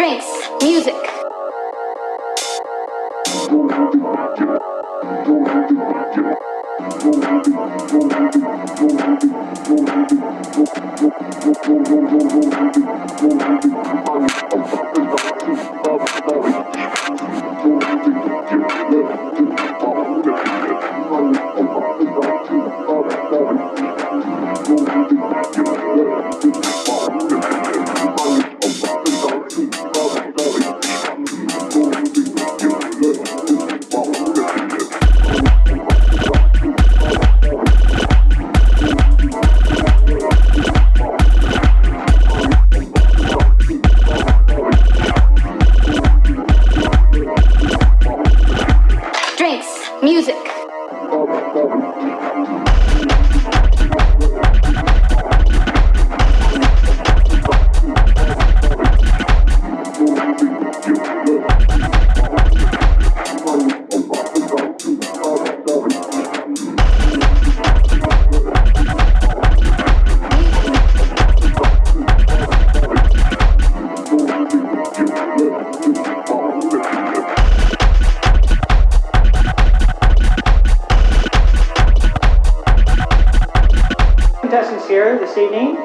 drinks, music. music. contestants here this evening.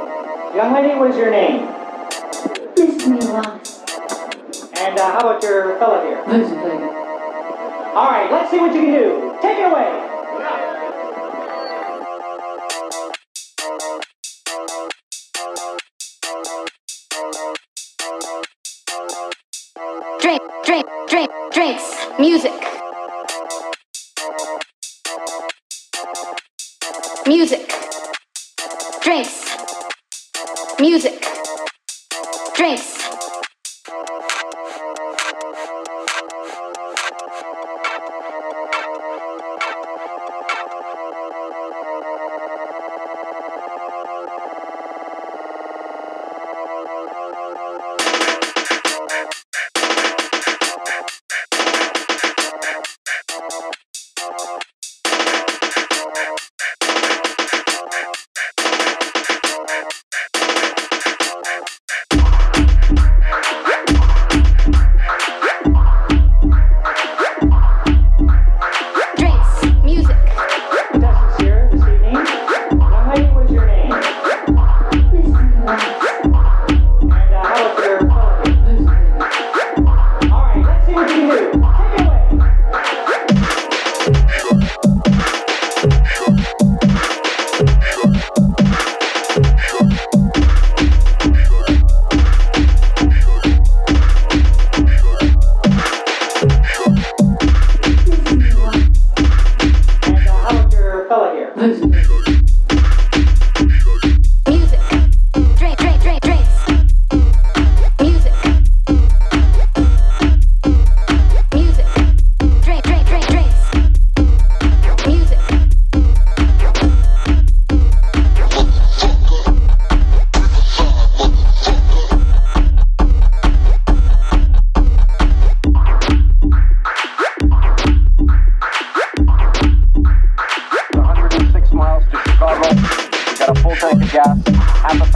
Young lady, what is your name? Miss Me And uh, how about your fellow here? Miss All right, let's see what you can do. Take it away. Drink, drink, drink, drinks, music. Music drinks, music, drinks.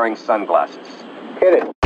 wearing sunglasses. Hit it.